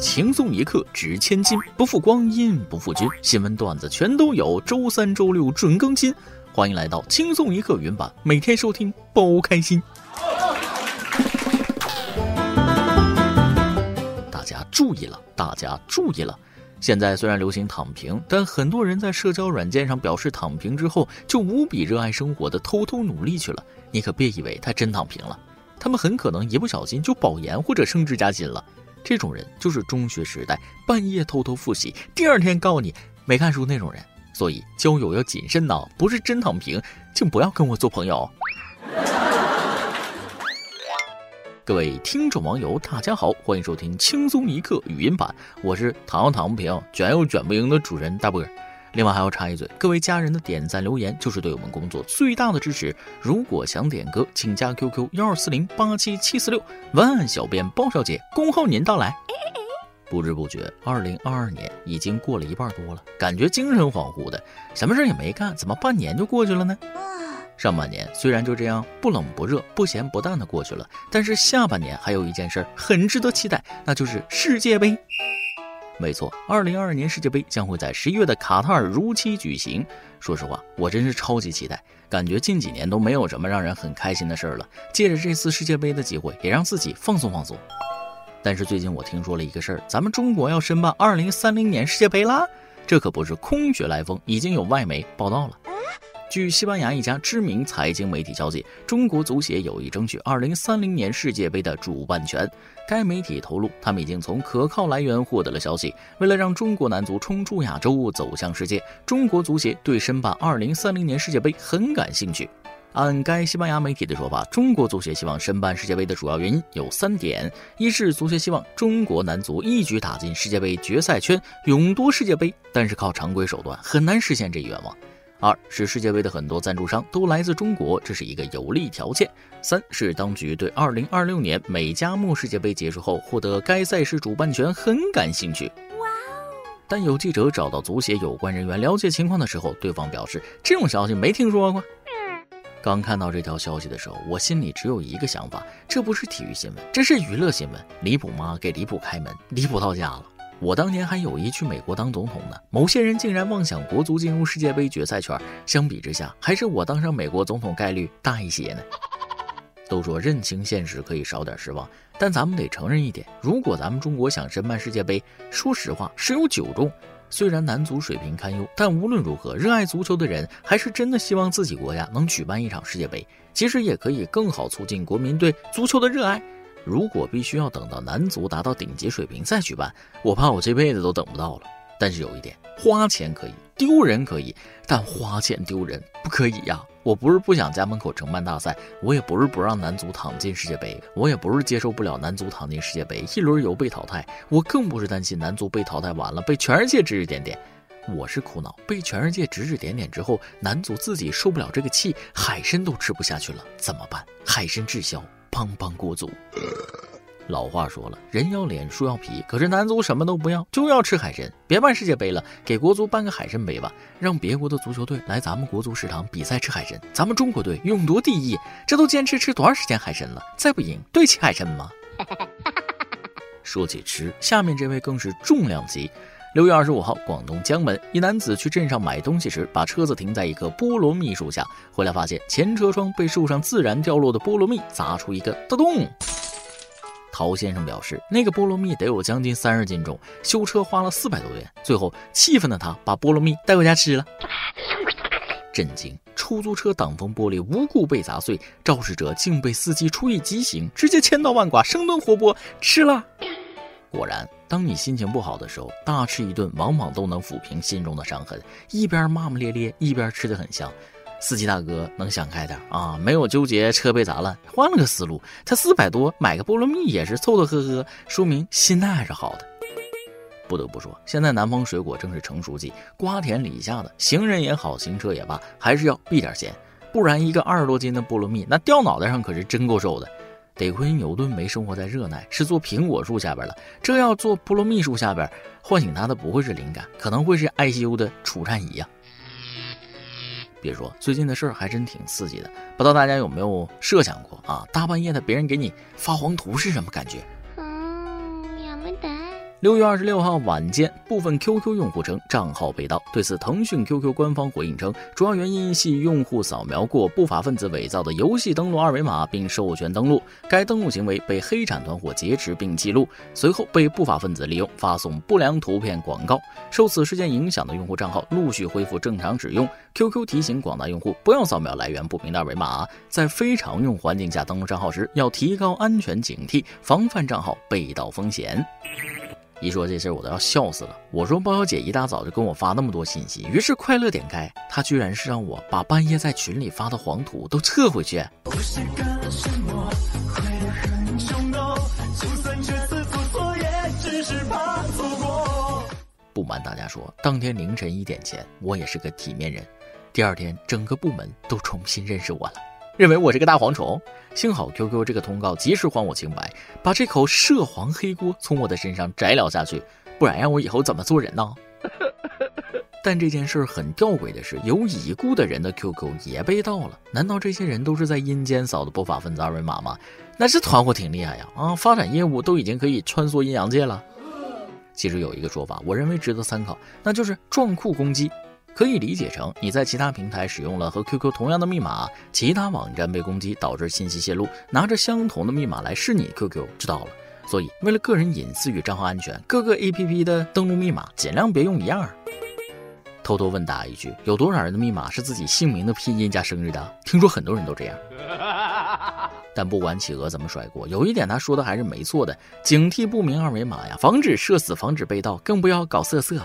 轻松一刻值千金，不负光阴不负君。新闻段子全都有，周三、周六准更新。欢迎来到轻松一刻云版，每天收听，包开心。大家注意了，大家注意了！现在虽然流行躺平，但很多人在社交软件上表示躺平之后，就无比热爱生活的偷偷努力去了。你可别以为他真躺平了。他们很可能一不小心就保研或者升职加薪了。这种人就是中学时代半夜偷偷复习，第二天告你没看书那种人。所以交友要谨慎呐，不是真躺平，请不要跟我做朋友。各位听众网友，大家好，欢迎收听轻松一刻语音版，我是躺又躺不平、卷又卷不赢的主人大波。另外还要插一嘴，各位家人的点赞留言就是对我们工作最大的支持。如果想点歌，请加 QQ 幺二四零八七七四六，文案小编包小姐恭候您到来。不知不觉，二零二二年已经过了一半多了，感觉精神恍惚的，什么事也没干，怎么半年就过去了呢？上半年虽然就这样不冷不热、不咸不淡的过去了，但是下半年还有一件事很值得期待，那就是世界杯。没错，二零二二年世界杯将会在十一月的卡塔尔如期举行。说实话，我真是超级期待，感觉近几年都没有什么让人很开心的事儿了。借着这次世界杯的机会，也让自己放松放松。但是最近我听说了一个事儿，咱们中国要申办二零三零年世界杯啦，这可不是空穴来风，已经有外媒报道了。据西班牙一家知名财经媒体消息，中国足协有意争取2030年世界杯的主办权。该媒体透露，他们已经从可靠来源获得了消息，为了让中国男足冲出亚洲，走向世界，中国足协对申办2030年世界杯很感兴趣。按该西班牙媒体的说法，中国足协希望申办世界杯的主要原因有三点：一是足协希望中国男足一举打进世界杯决赛圈，勇夺世界杯，但是靠常规手段很难实现这一愿望。二是世界杯的很多赞助商都来自中国，这是一个有利条件。三是当局对二零二六年美加墨世界杯结束后获得该赛事主办权很感兴趣。哇哦！但有记者找到足协有关人员了解情况的时候，对方表示这种消息没听说过。刚看到这条消息的时候，我心里只有一个想法：这不是体育新闻，这是娱乐新闻。离谱吗？给离谱开门，离谱到家了。我当年还有意去美国当总统呢，某些人竟然妄想国足进入世界杯决赛圈，相比之下，还是我当上美国总统概率大一些呢。都说认清现实可以少点失望，但咱们得承认一点，如果咱们中国想申办世界杯，说实话十有九中。虽然男足水平堪忧，但无论如何，热爱足球的人还是真的希望自己国家能举办一场世界杯，其实也可以更好促进国民对足球的热爱。如果必须要等到男足达到顶级水平再举办，我怕我这辈子都等不到了。但是有一点，花钱可以，丢人可以，但花钱丢人不可以呀！我不是不想家门口承办大赛，我也不是不让男足躺进世界杯，我也不是接受不了男足躺进世界杯一轮游被淘汰，我更不是担心男足被淘汰完了被全世界指指点点，我是苦恼被全世界指指点点之后，男足自己受不了这个气，海参都吃不下去了，怎么办？海参滞销。帮帮国足！老话说了，人要脸，树要皮。可是男足什么都不要，就要吃海参。别办世界杯了，给国足办个海参杯吧，让别国的足球队来咱们国足食堂比赛吃海参。咱们中国队勇夺第一，这都坚持吃多长时间海参了？再不赢，对起海参吗？说起吃，下面这位更是重量级。六月二十五号，广东江门一男子去镇上买东西时，把车子停在一棵菠萝蜜树下，回来发现前车窗被树上自然掉落的菠萝蜜砸出一个大洞。陶先生表示，那个菠萝蜜得有将近三十斤重，修车花了四百多元。最后气愤的他把菠萝蜜带回家吃了。震惊！出租车挡风玻璃无故被砸碎，肇事者竟被司机出于极刑，直接千刀万剐，生吞活剥吃了。果然，当你心情不好的时候，大吃一顿往往都能抚平心中的伤痕。一边骂骂咧咧，一边吃的很香。司机大哥能想开点啊，没有纠结车被砸烂，换了个思路。才四百多买个菠萝蜜也是凑凑合合，说明心态还是好的。不得不说，现在南方水果正是成熟季，瓜田李下的行人也好，行车也罢，还是要避点嫌，不然一个二十多斤的菠萝蜜，那掉脑袋上可是真够受的。得亏牛顿没生活在热带，是坐苹果树下边了。这要做菠萝蜜树下边，唤醒他的不会是灵感，可能会是 ICU 的除颤仪呀。别说，最近的事儿还真挺刺激的。不知道大家有没有设想过啊？大半夜的，别人给你发黄图是什么感觉？六月二十六号晚间，部分 QQ 用户称账号被盗。对此，腾讯 QQ 官方回应称，主要原因系用户扫描过不法分子伪造的游戏登录二维码并授权登录，该登录行为被黑产团伙劫持并记录，随后被不法分子利用发送不良图片广告。受此事件影响的用户账号陆续恢复正常使用。QQ 提醒广大用户不要扫描来源不明的二维码，在非常用环境下登录账号时，要提高安全警惕，防范账号被盗风险。一说这事儿，我都要笑死了。我说包小姐一大早就跟我发那么多信息，于是快乐点开，她居然是让我把半夜在群里发的黄图都撤回去。不瞒大家说，当天凌晨一点前，我也是个体面人。第二天，整个部门都重新认识我了。认为我是个大蝗虫，幸好 QQ 这个通告及时还我清白，把这口涉黄黑锅从我的身上摘了下去，不然让我以后怎么做人呢？但这件事很吊诡的是，有已故的人的 QQ 也被盗了，难道这些人都是在阴间扫的不法分子二维码吗？那这团伙挺厉害呀！啊，发展业务都已经可以穿梭阴阳界了。其实有一个说法，我认为值得参考，那就是撞库攻击。可以理解成你在其他平台使用了和 QQ 同样的密码，其他网站被攻击导致信息泄露，拿着相同的密码来试你 QQ 知道了。所以为了个人隐私与账号安全，各个 APP 的登录密码尽量别用一样。偷偷问大家一句，有多少人的密码是自己姓名的拼音加生日的？听说很多人都这样。但不管企鹅怎么甩锅，有一点他说的还是没错的：警惕不明二维码呀，防止社死，防止被盗，更不要搞色色。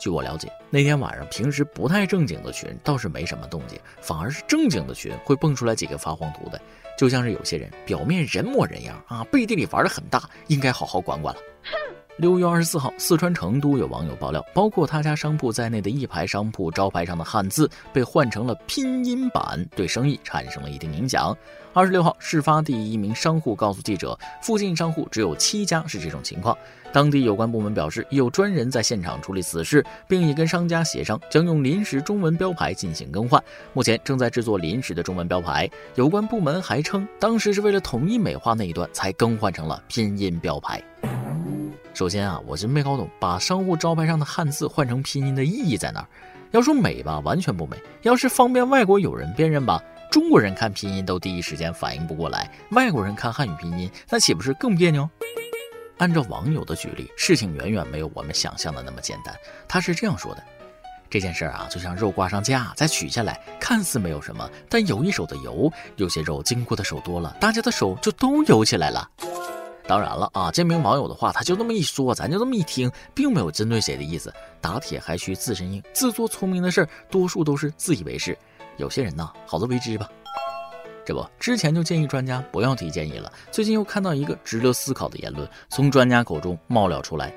据我了解，那天晚上平时不太正经的群倒是没什么动静，反而是正经的群会蹦出来几个发黄图的，就像是有些人表面人模人样啊，背地里玩的很大，应该好好管管了。哼六月二十四号，四川成都有网友爆料，包括他家商铺在内的一排商铺招牌上的汉字被换成了拼音版，对生意产生了一定影响。二十六号，事发地一名商户告诉记者，附近商户只有七家是这种情况。当地有关部门表示，有专人在现场处理此事，并已跟商家协商，将用临时中文标牌进行更换。目前正在制作临时的中文标牌。有关部门还称，当时是为了统一美化那一段，才更换成了拼音标牌。首先啊，我是没搞懂，把商户招牌上的汉字换成拼音的意义在哪儿？要说美吧，完全不美；要是方便外国友人辨认吧。中国人看拼音都第一时间反应不过来，外国人看汉语拼音，那岂不是更别扭？按照网友的举例，事情远远没有我们想象的那么简单。他是这样说的：这件事儿啊，就像肉挂上架再取下来，看似没有什么，但有一手的油，有些肉经过的手多了，大家的手就都油起来了。当然了啊，这名网友的话他就那么一说，咱就这么一听，并没有针对谁的意思。打铁还需自身硬，自作聪明的事儿，多数都是自以为是。有些人呐，好自为之吧。这不，之前就建议专家不要提建议了。最近又看到一个值得思考的言论，从专家口中冒了出来。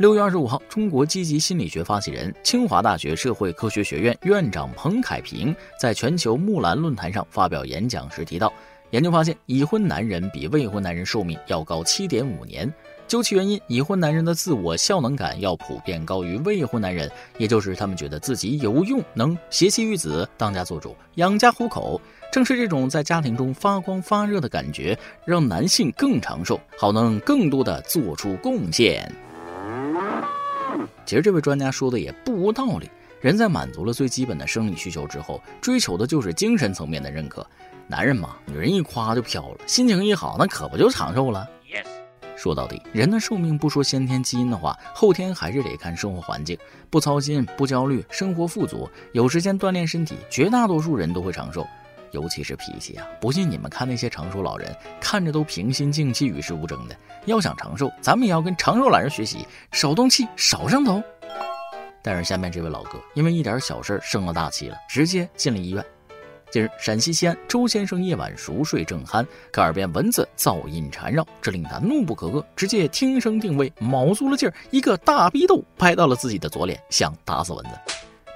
六月二十五号，中国积极心理学发起人、清华大学社会科学学院院长彭凯平在全球木兰论坛上发表演讲时提到，研究发现，已婚男人比未婚男人寿命要高七点五年。究其原因，已婚男人的自我效能感要普遍高于未婚男人，也就是他们觉得自己有用，能携妻育子、当家做主、养家糊口。正是这种在家庭中发光发热的感觉，让男性更长寿，好能更多的做出贡献。其实这位专家说的也不无道理，人在满足了最基本的生理需求之后，追求的就是精神层面的认可。男人嘛，女人一夸就飘了，心情一好，那可不就长寿了。说到底，人的寿命不说先天基因的话，后天还是得看生活环境。不操心，不焦虑，生活富足，有时间锻炼身体，绝大多数人都会长寿。尤其是脾气啊！不信你们看那些长寿老人，看着都平心静气、与世无争的。要想长寿，咱们也要跟长寿老人学习，少动气，少上头。但是下面这位老哥，因为一点小事生了大气了，直接进了医院。近日，陕西西安周先生夜晚熟睡正酣，可耳边蚊子噪音缠绕，这令他怒不可遏，直接听声定位，卯足了劲儿，一个大逼斗拍到了自己的左脸，想打死蚊子。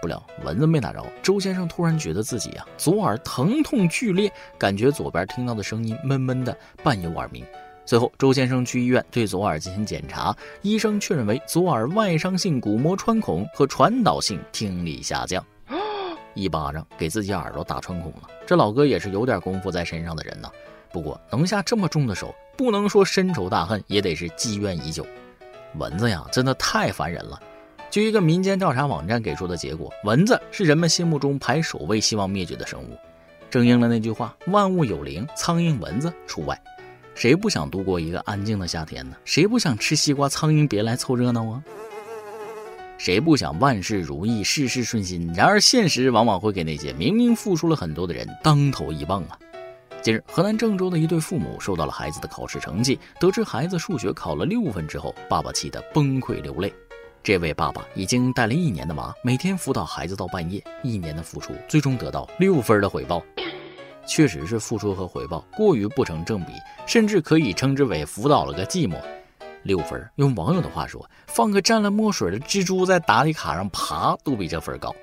不料蚊子没打着，周先生突然觉得自己啊左耳疼痛剧烈，感觉左边听到的声音闷闷的，伴有耳鸣。随后，周先生去医院对左耳进行检查，医生确认为左耳外伤性鼓膜穿孔和传导性听力下降。一巴掌给自己耳朵打穿孔了，这老哥也是有点功夫在身上的人呐。不过能下这么重的手，不能说深仇大恨，也得是积怨已久。蚊子呀，真的太烦人了。据一个民间调查网站给出的结果，蚊子是人们心目中排首位希望灭绝的生物。正应了那句话：“万物有灵，苍蝇蚊子除外。”谁不想度过一个安静的夏天呢？谁不想吃西瓜，苍蝇别来凑热闹啊？谁不想万事如意，事事顺心？然而现实往往会给那些明明付出了很多的人当头一棒啊！近日，河南郑州的一对父母收到了孩子的考试成绩，得知孩子数学考了六分之后，爸爸气得崩溃流泪。这位爸爸已经带了一年的娃，每天辅导孩子到半夜，一年的付出，最终得到六分的回报。确实是付出和回报过于不成正比，甚至可以称之为辅导了个寂寞。六分，用网友的话说，放个沾了墨水的蜘蛛在答题卡上爬都比这分高。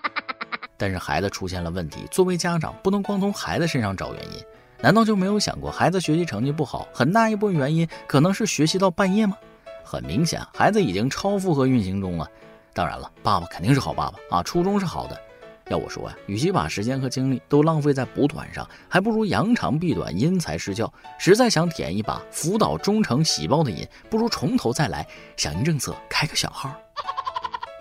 但是孩子出现了问题，作为家长不能光从孩子身上找原因，难道就没有想过孩子学习成绩不好，很大一部分原因可能是学习到半夜吗？很明显，孩子已经超负荷运行中了。当然了，爸爸肯定是好爸爸啊，初衷是好的。要我说呀，与其把时间和精力都浪费在补短上，还不如扬长避短，因材施教。实在想体验一把辅导忠诚喜报的瘾，不如从头再来，响应政策，开个小号。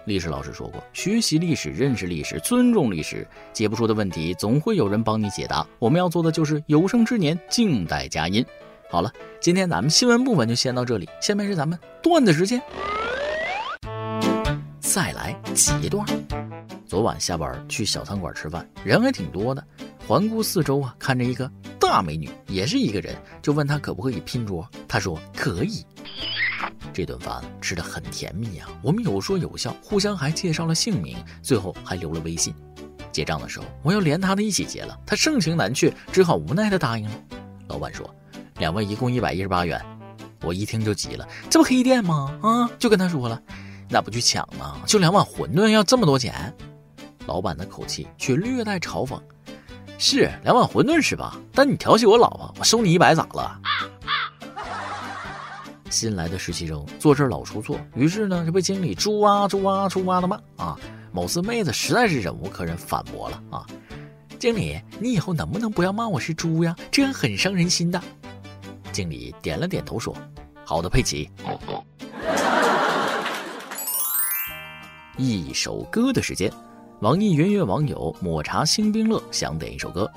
历史老师说过，学习历史、认识历史、尊重历史，解不出的问题，总会有人帮你解答。我们要做的就是有生之年静待佳音。好了，今天咱们新闻部分就先到这里，下面是咱们段子时间，再来几段。昨晚下班去小餐馆吃饭，人还挺多的。环顾四周啊，看着一个大美女，也是一个人，就问她可不可以拼桌。她说可以。这顿饭吃的很甜蜜啊，我们有说有笑，互相还介绍了姓名，最后还留了微信。结账的时候，我要连他的一起结了，他盛情难却，只好无奈的答应了。老板说，两位一共一百一十八元。我一听就急了，这不黑店吗？啊，就跟他说了，那不去抢吗？就两碗馄饨要这么多钱？老板的口气却略带嘲讽：“是两碗馄饨是吧？但你调戏我老婆，我收你一百咋了？” 新来的实习生做事老出错，于是呢就被经理猪啊猪啊猪啊的骂啊。某次妹子实在是忍无可忍，反驳了啊：“经理，你以后能不能不要骂我是猪呀？这样很伤人心的。”经理点了点头说：“好的，佩奇。”一首歌的时间。网易云音乐网友抹茶星冰乐想点一首歌，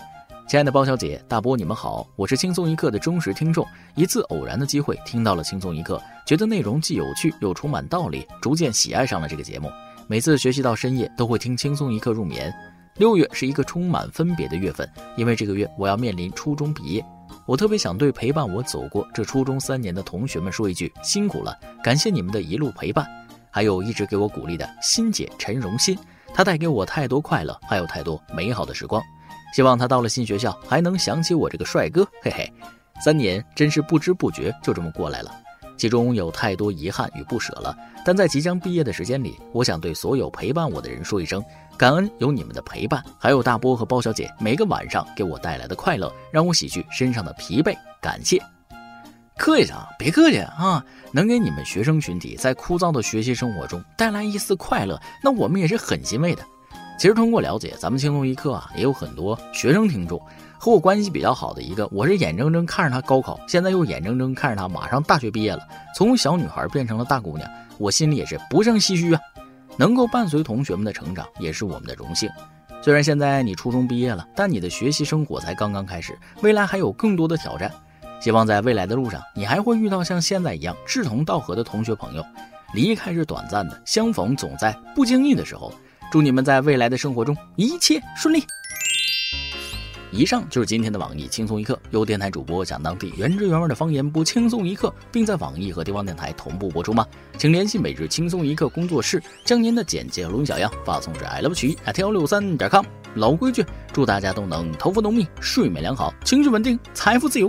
亲爱的包小姐、大波，你们好，我是轻松一刻的忠实听众。一次偶然的机会听到了轻松一刻，觉得内容既有趣又充满道理，逐渐喜爱上了这个节目。每次学习到深夜都会听轻松一刻入眠。六月是一个充满分别的月份，因为这个月我要面临初中毕业，我特别想对陪伴我走过这初中三年的同学们说一句辛苦了，感谢你们的一路陪伴，还有一直给我鼓励的欣姐陈荣欣。她带给我太多快乐，还有太多美好的时光。希望她到了新学校还能想起我这个帅哥。嘿嘿，三年真是不知不觉就这么过来了，其中有太多遗憾与不舍了。但在即将毕业的时间里，我想对所有陪伴我的人说一声感恩，有你们的陪伴，还有大波和包小姐每个晚上给我带来的快乐，让我洗去身上的疲惫。感谢。客气啥？别客气啊！能给你们学生群体在枯燥的学习生活中带来一丝快乐，那我们也是很欣慰的。其实通过了解，咱们轻松一刻啊，也有很多学生听众。和我关系比较好的一个，我是眼睁睁看着他高考，现在又眼睁睁看着他马上大学毕业了，从小女孩变成了大姑娘，我心里也是不胜唏嘘啊。能够伴随同学们的成长，也是我们的荣幸。虽然现在你初中毕业了，但你的学习生活才刚刚开始，未来还有更多的挑战。希望在未来的路上，你还会遇到像现在一样志同道合的同学朋友。离开是短暂的，相逢总在不经意的时候。祝你们在未来的生活中一切顺利。以上就是今天的网易轻松一刻，由电台主播讲当地原汁原味的方言播轻松一刻，并在网易和地方电台同步播出吗？请联系每日轻松一刻工作室，将您的简介和录音小样发送至 i love 曲 at 幺六三点 com。老规矩，祝大家都能头发浓密，睡眠良好，情绪稳定，财富自由。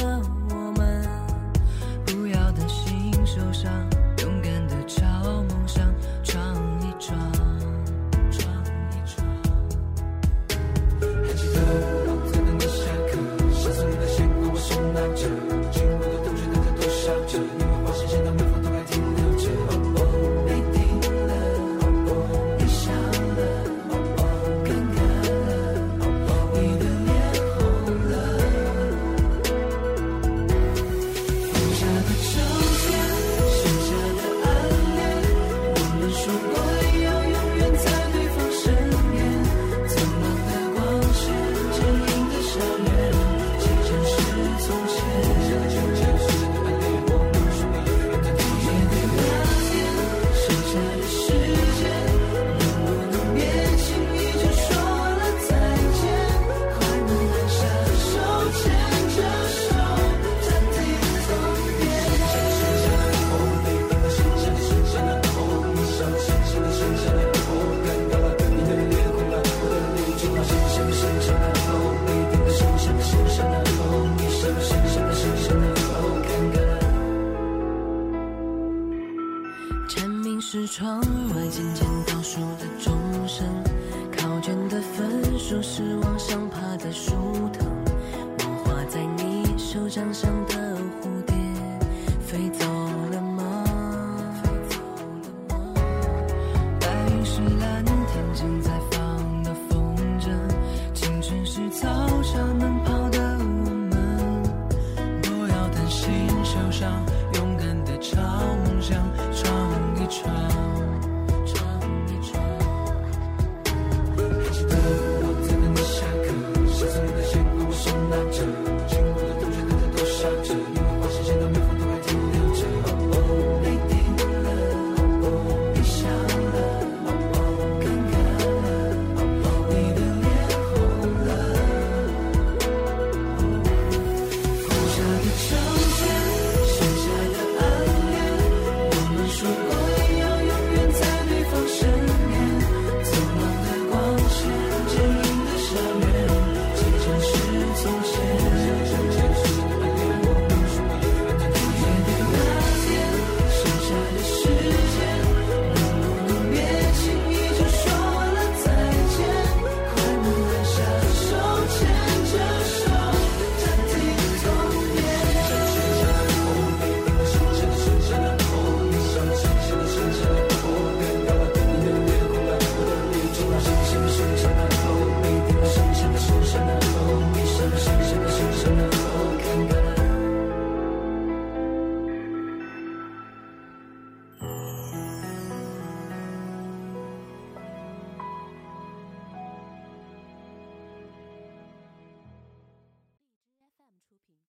faith